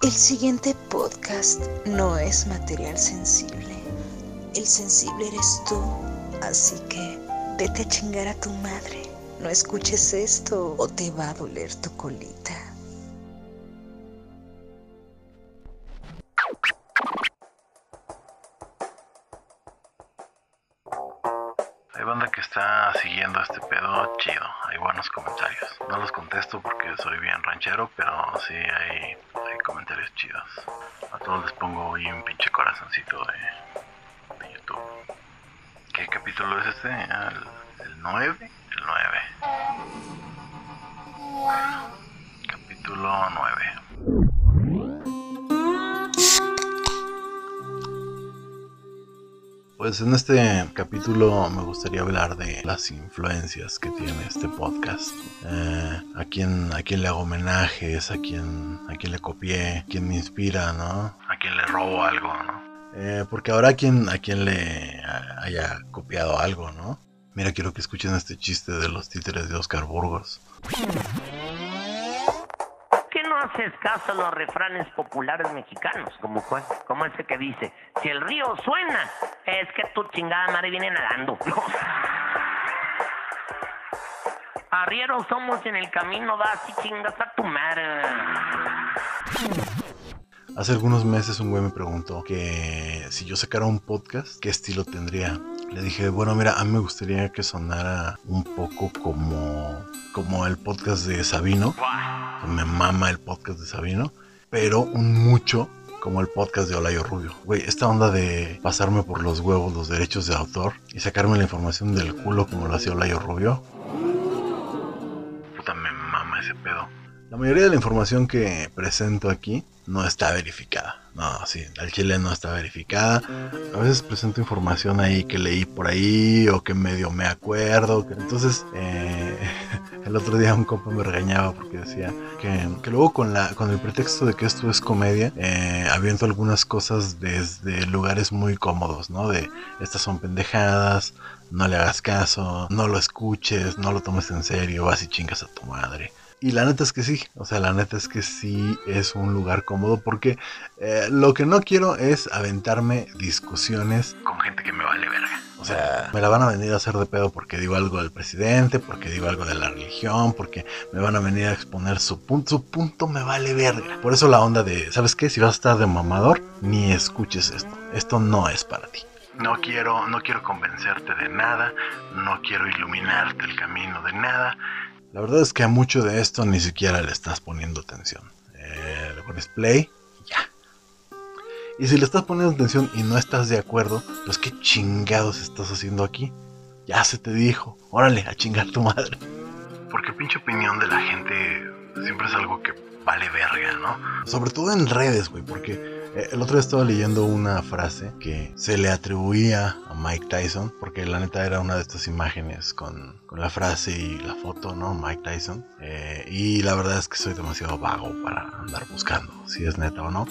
El siguiente podcast no es material sensible. El sensible eres tú. Así que vete a chingar a tu madre. No escuches esto o te va a doler tu colita. Hay banda que está siguiendo este pedo chido. Hay buenos comentarios. No los contesto porque soy bien ranchero, pero sí hay, pongo ahí un pinche corazoncito de, de YouTube. ¿Qué capítulo es este? Ah, ¿El, el 9? El 9. Bueno, capítulo 9. Pues en este capítulo me gustaría hablar de las influencias que tiene este podcast. Eh, a quién a quién le hago homenajes, a quién a quién le copié, quién me inspira, ¿no? Robo algo, ¿no? Eh, porque ahora a quien a quien le haya copiado algo, ¿no? Mira, quiero que escuchen este chiste de los títeres de Oscar Burgos. ¿Qué no haces caso a los refranes populares mexicanos? Como cuál? Como ese que dice, si el río suena, es que tu chingada madre viene nadando. Arrieros somos en el camino, vas y chingas a tu madre. Hace algunos meses un güey me preguntó que si yo sacara un podcast, ¿qué estilo tendría? Le dije, bueno, mira, a mí me gustaría que sonara un poco como, como el podcast de Sabino. Me mama el podcast de Sabino, pero un mucho como el podcast de Olayo Rubio. Güey, esta onda de pasarme por los huevos los derechos de autor y sacarme la información del culo como lo hacía Olayo Rubio. Puta, me mama ese pedo. La mayoría de la información que presento aquí no está verificada. No, sí, al chile no está verificada. A veces presento información ahí que leí por ahí o que medio me acuerdo. Entonces, eh, el otro día un compa me regañaba porque decía que, que, luego con, la, con el pretexto de que esto es comedia, eh, aviento algunas cosas desde lugares muy cómodos, ¿no? De estas son pendejadas, no le hagas caso, no lo escuches, no lo tomes en serio, vas y chingas a tu madre. Y la neta es que sí, o sea, la neta es que sí es un lugar cómodo porque eh, lo que no quiero es aventarme discusiones con gente que me vale verga. O sea, me la van a venir a hacer de pedo porque digo algo del presidente, porque digo algo de la religión, porque me van a venir a exponer su punto. Su punto me vale verga. Por eso la onda de, ¿sabes qué? Si vas a estar de mamador, ni escuches esto. Esto no es para ti. No quiero, no quiero convencerte de nada, no quiero iluminarte el camino de nada. La verdad es que a mucho de esto ni siquiera le estás poniendo atención. Eh, le pones play y ya. Y si le estás poniendo atención y no estás de acuerdo, pues qué chingados estás haciendo aquí. Ya se te dijo, órale, a chingar tu madre. Porque pinche opinión de la gente siempre es algo que vale verga, ¿no? Sobre todo en redes, güey, porque el otro día estaba leyendo una frase que se le atribuía a Mike Tyson, porque la neta era una de estas imágenes con, con la frase y la foto, ¿no? Mike Tyson. Eh, y la verdad es que soy demasiado vago para andar buscando si es neta o no.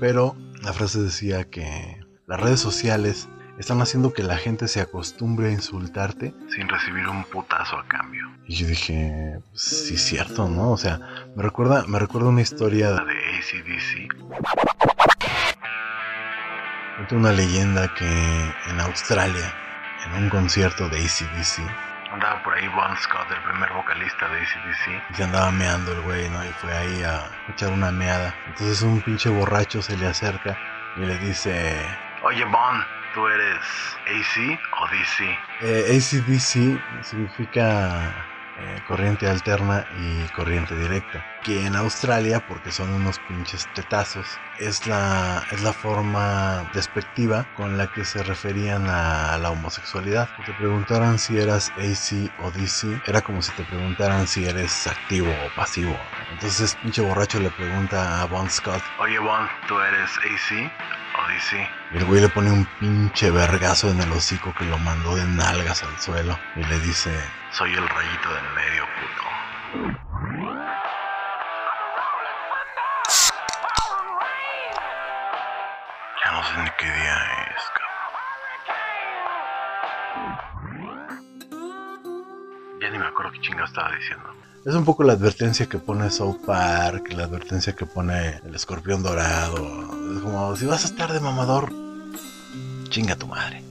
Pero la frase decía que las redes sociales están haciendo que la gente se acostumbre a insultarte sin recibir un putazo a cambio. Y yo dije, pues, sí cierto, ¿no? O sea, me recuerda, me recuerda una historia de ACDC. Cuenta una leyenda que en Australia, en un concierto de ACDC, andaba por ahí Bon Scott, el primer vocalista de ACDC, y se andaba meando el güey, ¿no? Y fue ahí a echar una meada. Entonces un pinche borracho se le acerca y le dice, oye Bon, ¿tú eres AC o DC? Eh, ACDC significa eh, corriente alterna y corriente directa. Que en Australia, porque son unos pinches tetazos, es la, es la forma despectiva con la que se referían a la homosexualidad. Que te preguntaran si eras AC o DC, era como si te preguntaran si eres activo o pasivo. Entonces, pinche borracho le pregunta a Bon Scott: Oye, Bon, ¿tú eres AC el güey le pone un pinche vergazo en el hocico que lo mandó de nalgas al suelo y le dice: Soy el rayito del medio, puto. Ya no sé ni qué día es, cabrón. Ya ni me acuerdo qué chingo estaba diciendo. Es un poco la advertencia que pone South Park, la advertencia que pone el escorpión dorado. Como, si vas a estar de mamador, chinga tu madre.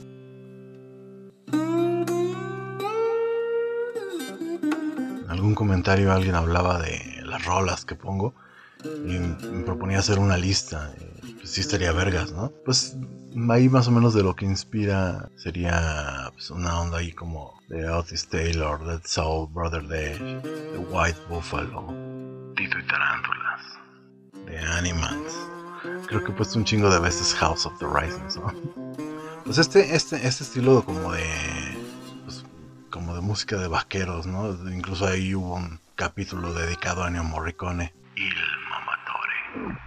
En algún comentario alguien hablaba de las rolas que pongo y me proponía hacer una lista. Pues sí estaría vergas, ¿no? Pues ahí más o menos de lo que inspira sería pues, una onda ahí como de Otis Taylor, Dead Soul, Brother Day, The White Buffalo, Tito y Tarántulas, The Animals. Creo que he puesto un chingo de veces House of the Rising, ¿no? Pues este, este, este estilo como de. Pues, como de música de vaqueros, ¿no? Incluso ahí hubo un capítulo dedicado a Ennio Morricone. Il Mamatore.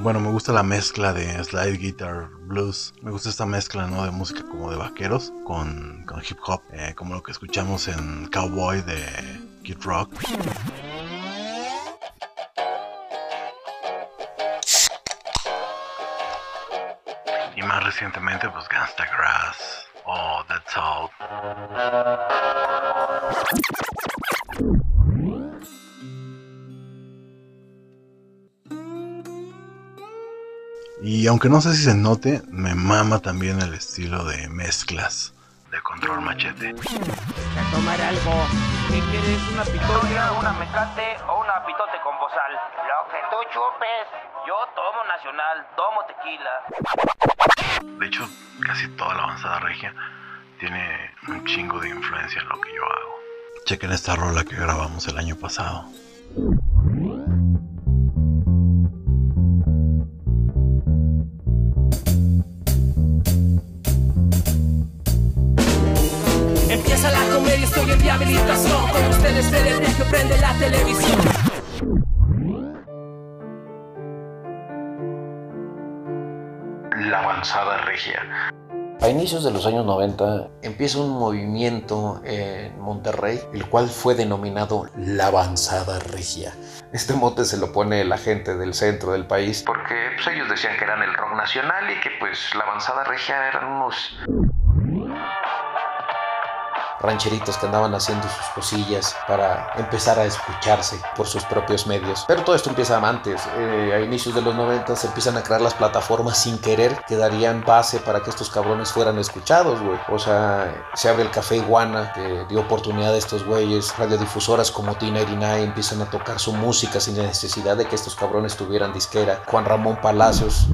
Bueno, me gusta la mezcla de slide guitar, blues. Me gusta esta mezcla, ¿no? De música como de vaqueros con, con hip hop, eh, como lo que escuchamos en Cowboy de Kid Rock. Y más recientemente, pues Gangsta Grass o Dead Soul. Y aunque no sé si se note, me mama también el estilo de mezclas de control machete. A tomar algo. ¿Qué quieres? ¿Una pitote? una mecate o una pitote con bozal? Lo que tú chupes. Yo tomo nacional, tomo tequila. De hecho, casi toda la avanzada regia tiene un chingo de influencia en lo que yo hago. Chequen esta rola que grabamos el año pasado. Se que prende la televisión. La avanzada regia. A inicios de los años 90 empieza un movimiento en Monterrey, el cual fue denominado la avanzada regia. Este mote se lo pone la gente del centro del país Porque pues, ellos decían que eran el rock nacional y que pues la avanzada regia eran unos rancheritos que andaban haciendo sus cosillas para empezar a escucharse por sus propios medios. Pero todo esto empieza antes. Eh, a inicios de los 90 se empiezan a crear las plataformas sin querer que darían base para que estos cabrones fueran escuchados, güey. O sea, se abre el Café Iguana que dio oportunidad a estos güeyes. Radiodifusoras como T99 empiezan a tocar su música sin necesidad de que estos cabrones tuvieran disquera. Juan Ramón Palacios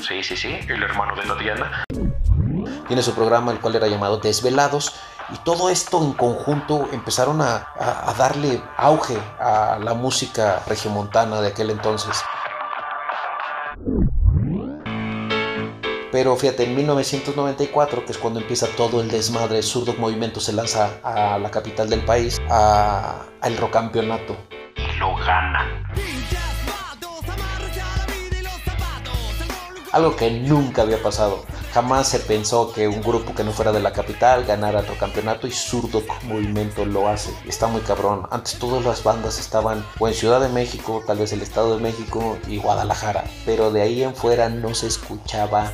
Sí, sí, sí, el hermano de la Diana. Tiene su programa el cual era llamado Desvelados y todo esto en conjunto empezaron a, a- a darle auge a la música regiomontana de aquel entonces. Pero fíjate, en 1994, que es cuando empieza todo el desmadre, Surdo Movimiento se lanza a la capital del país, a, al Rocampeonato. Y lo gana. Algo que nunca había pasado. Jamás se pensó que un grupo que no fuera de la capital ganara otro campeonato y Zurdo Movimiento lo hace. Está muy cabrón. Antes todas las bandas estaban o en Ciudad de México, tal vez el Estado de México y Guadalajara. Pero de ahí en fuera no se escuchaba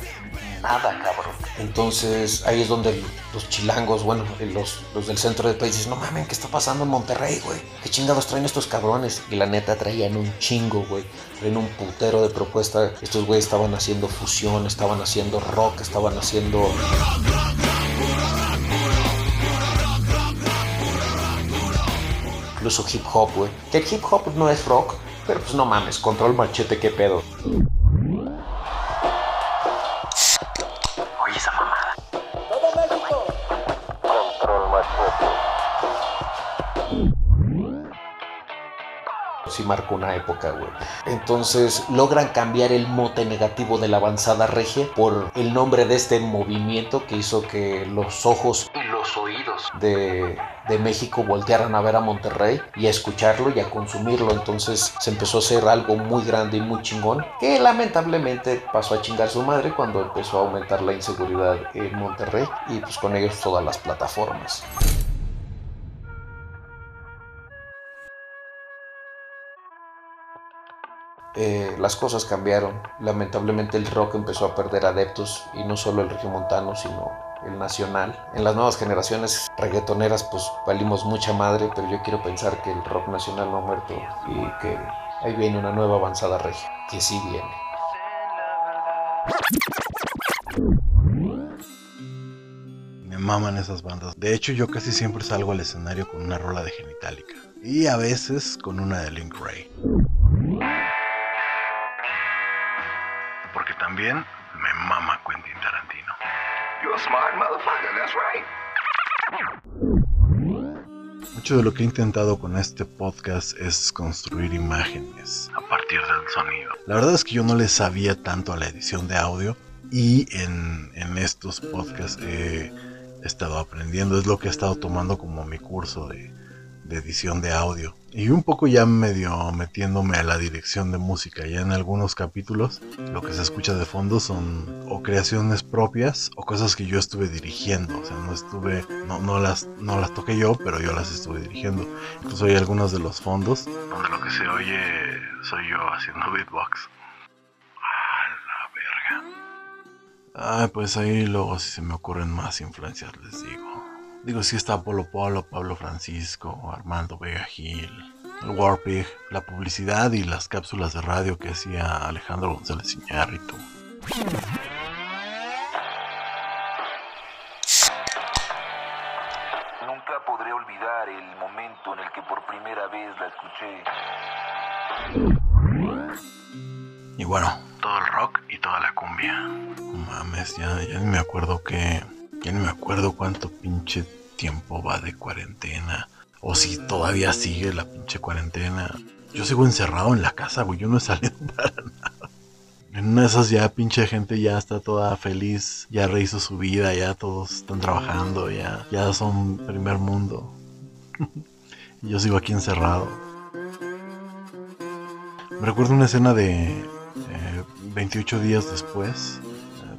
nada, cabrón. Entonces ahí es donde los chilangos, bueno, los, los del centro del país dicen, no mames, ¿qué está pasando en Monterrey, güey? ¿Qué chingados traen estos cabrones? Y la neta traían un chingo, güey. Traían un putero de propuesta. Estos güeyes estaban haciendo fusión, estaban haciendo rock, estaban haciendo... Incluso hip hop, güey. Que el hip hop no es rock, pero pues no mames, control machete, qué pedo. Marcó una época, güey. Entonces logran cambiar el mote negativo de la avanzada regia por el nombre de este movimiento que hizo que los ojos Y los oídos. de, de México voltearan a ver a Monterrey y a escucharlo y a consumirlo. Entonces se empezó a hacer algo muy grande y muy chingón que lamentablemente pasó a chingar su madre cuando empezó a aumentar la inseguridad en Monterrey y pues con ellos todas las plataformas. Eh, las cosas cambiaron. Lamentablemente el rock empezó a perder adeptos y no solo el regiomontano, sino el nacional. En las nuevas generaciones reggaetoneras pues valimos mucha madre, pero yo quiero pensar que el rock nacional no ha muerto y que ahí viene una nueva avanzada regia, que sí viene. Me maman esas bandas. De hecho, yo casi siempre salgo al escenario con una rola de Genitalica. Y a veces con una de Link Ray. También me mama Quentin Tarantino. Mucho de lo que he intentado con este podcast es construir imágenes a partir del sonido. La verdad es que yo no le sabía tanto a la edición de audio y en, en estos podcasts he estado aprendiendo. Es lo que he estado tomando como mi curso de, de edición de audio. Y un poco ya medio metiéndome a la dirección de música. Ya en algunos capítulos lo que se escucha de fondo son o creaciones propias o cosas que yo estuve dirigiendo. O sea, no estuve, no, no, las, no las toqué yo, pero yo las estuve dirigiendo. Incluso hay algunos de los fondos donde lo que se oye soy yo haciendo beatbox. A la verga. Ah, pues ahí luego si se me ocurren más influencias les digo. Digo, sí está Polo Polo, Pablo Francisco, Armando Vega Gil, el Warpig, la publicidad y las cápsulas de radio que hacía Alejandro González Iñárritu. Nunca podré olvidar el momento en el que por primera vez la escuché. Y bueno, todo el rock y toda la cumbia. No mames, ya, ya ni me acuerdo que... Ya ni me acuerdo cuánto pinche tiempo va de cuarentena. O si todavía sigue la pinche cuarentena. Yo sigo encerrado en la casa, güey. Yo no he salido para nada. En una de esas ya pinche gente ya está toda feliz. Ya rehizo su vida. Ya todos están trabajando. Ya, ya son primer mundo. y yo sigo aquí encerrado. Me recuerdo una escena de eh, 28 días después.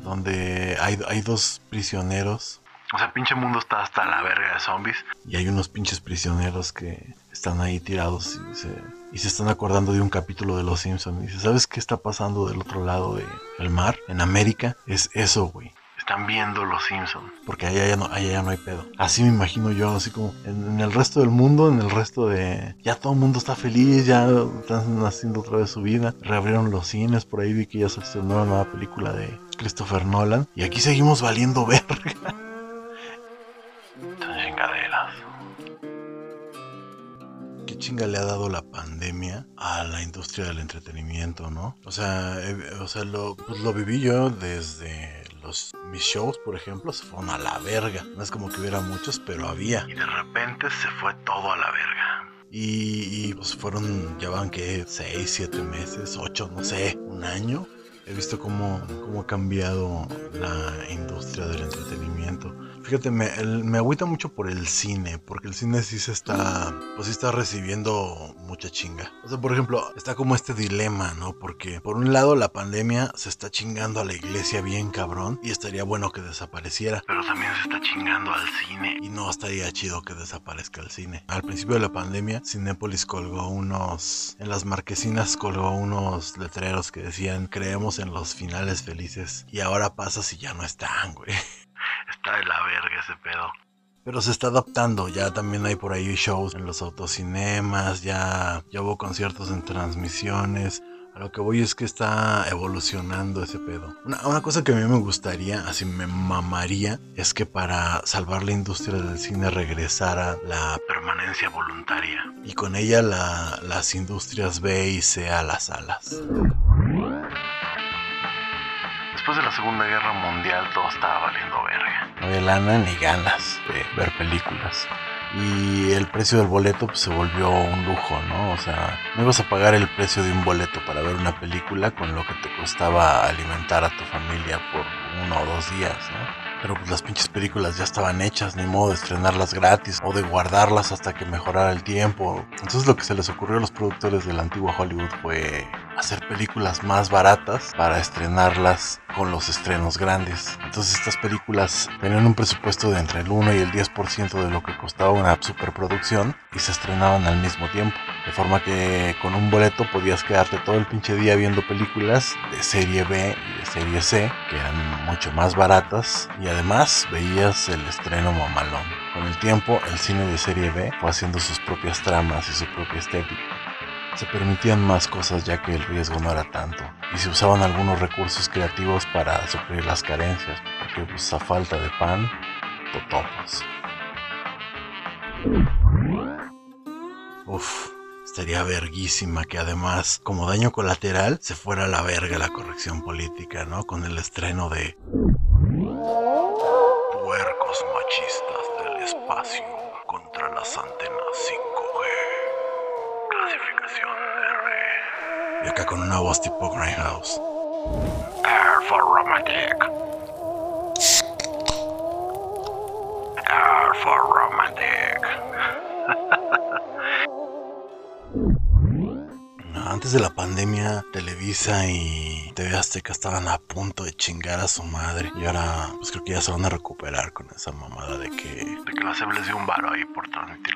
Donde hay, hay dos prisioneros o sea, pinche mundo está hasta la verga de zombies. Y hay unos pinches prisioneros que están ahí tirados y se, y se están acordando de un capítulo de Los Simpsons. Y dice, ¿sabes qué está pasando del otro lado del mar? En América. Es eso, güey. Están viendo Los Simpsons. Porque allá ya, no, allá ya no hay pedo. Así me imagino yo, así como en, en el resto del mundo, en el resto de... Ya todo el mundo está feliz, ya están haciendo otra vez su vida. Reabrieron los cines, por ahí vi que ya se estrenó una nueva película de Christopher Nolan. Y aquí seguimos valiendo verga chinga le ha dado la pandemia a la industria del entretenimiento, no? O sea, eh, o sea lo, pues lo viví yo desde los mis shows, por ejemplo, se fueron a la verga. No es como que hubiera muchos, pero había. Y de repente se fue todo a la verga. Y, y, pues fueron, ya van que 6, 7 meses, 8, no sé, un año. He visto cómo, cómo ha cambiado la industria del entretenimiento. Fíjate, me, el- me agüita mucho por el cine, porque el cine sí se está, pues sí está recibiendo mucha chinga. O sea, por ejemplo, está como este dilema, ¿no? Porque por un lado la pandemia se está chingando a la iglesia bien cabrón y estaría bueno que desapareciera. Pero también se está chingando al cine y no estaría chido que desaparezca el cine. Al principio de la pandemia, Cinépolis colgó unos, en las marquesinas colgó unos letreros que decían, creemos en los finales felices. Y ahora pasa si ya no están, güey. Está de la verga ese pedo. Pero se está adaptando, ya también hay por ahí shows en los autocinemas, ya, ya hubo conciertos en transmisiones. A lo que voy es que está evolucionando ese pedo. Una, una cosa que a mí me gustaría, así me mamaría, es que para salvar la industria del cine regresara la permanencia voluntaria. Y con ella la- las industrias B y C a las salas. Después de la Segunda Guerra Mundial todo estaba valiendo verga. No había lana ni ganas de ver películas. Y el precio del boleto pues, se volvió un lujo, ¿no? O sea, no ibas a pagar el precio de un boleto para ver una película con lo que te costaba alimentar a tu familia por uno o dos días, ¿no? Pero pues las pinches películas ya estaban hechas, ni modo de estrenarlas gratis o de guardarlas hasta que mejorara el tiempo. Entonces lo que se les ocurrió a los productores del antiguo Hollywood fue hacer películas más baratas para estrenarlas con los estrenos grandes. Entonces estas películas tenían un presupuesto de entre el 1 y el 10% de lo que costaba una superproducción y se estrenaban al mismo tiempo. De forma que con un boleto podías quedarte todo el pinche día viendo películas de serie B y de serie C, que eran mucho más baratas, y además veías el estreno mamalón. Con el tiempo, el cine de serie B fue haciendo sus propias tramas y su propia estética. Se permitían más cosas ya que el riesgo no era tanto, y se usaban algunos recursos creativos para suplir las carencias, porque pues a falta de pan, totopos. Uf, estaría verguísima que además, como daño colateral, se fuera a la verga la corrección política, ¿no? Con el estreno de Puercos machistas del espacio acá con una voz tipo Grindhouse. R for romantic. R for romantic. Antes de la pandemia, Televisa y TV Azteca estaban a punto de chingar a su madre. Y ahora, pues creo que ya se van a recuperar con esa mamada de que, de que los les dio un varo ahí por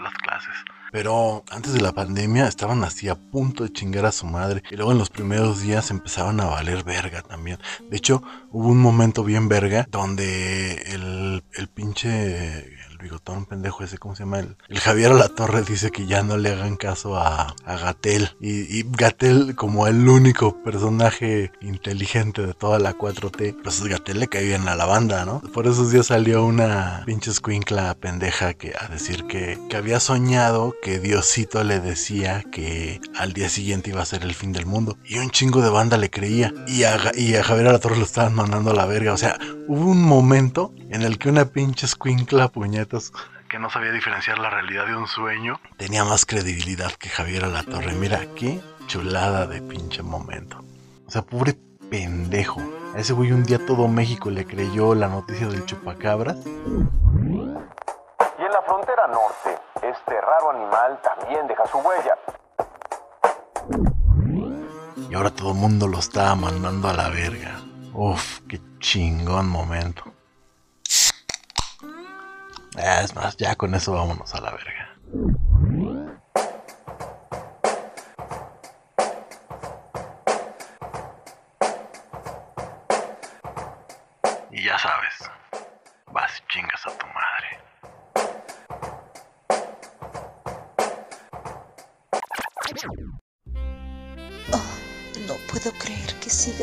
las clases. Pero antes de la pandemia estaban así a punto de chingar a su madre. Y luego en los primeros días empezaban a valer verga también. De hecho, hubo un momento bien verga donde el, el pinche bigotón pendejo ese, ¿cómo se llama? El, el Javier Torre dice que ya no le hagan caso a, a Gatel. Y, y, Gatel, como el único personaje inteligente de toda la 4T, pues Gatel le cae bien a la banda, ¿no? Por esos días salió una pinche escuincla pendeja que, a decir que, que había soñado que Diosito le decía que al día siguiente iba a ser el fin del mundo. Y un chingo de banda le creía. Y a, y a Javier Torre lo estaban mandando a la verga. O sea, hubo un momento en el que una pinche escuincla puñeta que no sabía diferenciar la realidad de un sueño, tenía más credibilidad que Javier Torre. Mira, qué chulada de pinche momento. O sea, pobre pendejo. A ese güey un día todo México le creyó la noticia del chupacabras. La frontera norte, este raro animal también deja su huella. Y ahora todo el mundo lo estaba mandando a la verga. Uf, qué chingón momento. Es más, ya con eso vámonos a la verga.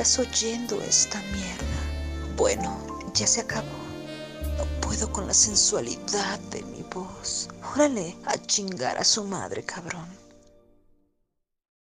Sigas oyendo esta mierda. Bueno, ya se acabó. No puedo con la sensualidad de mi voz. Órale, a chingar a su madre, cabrón.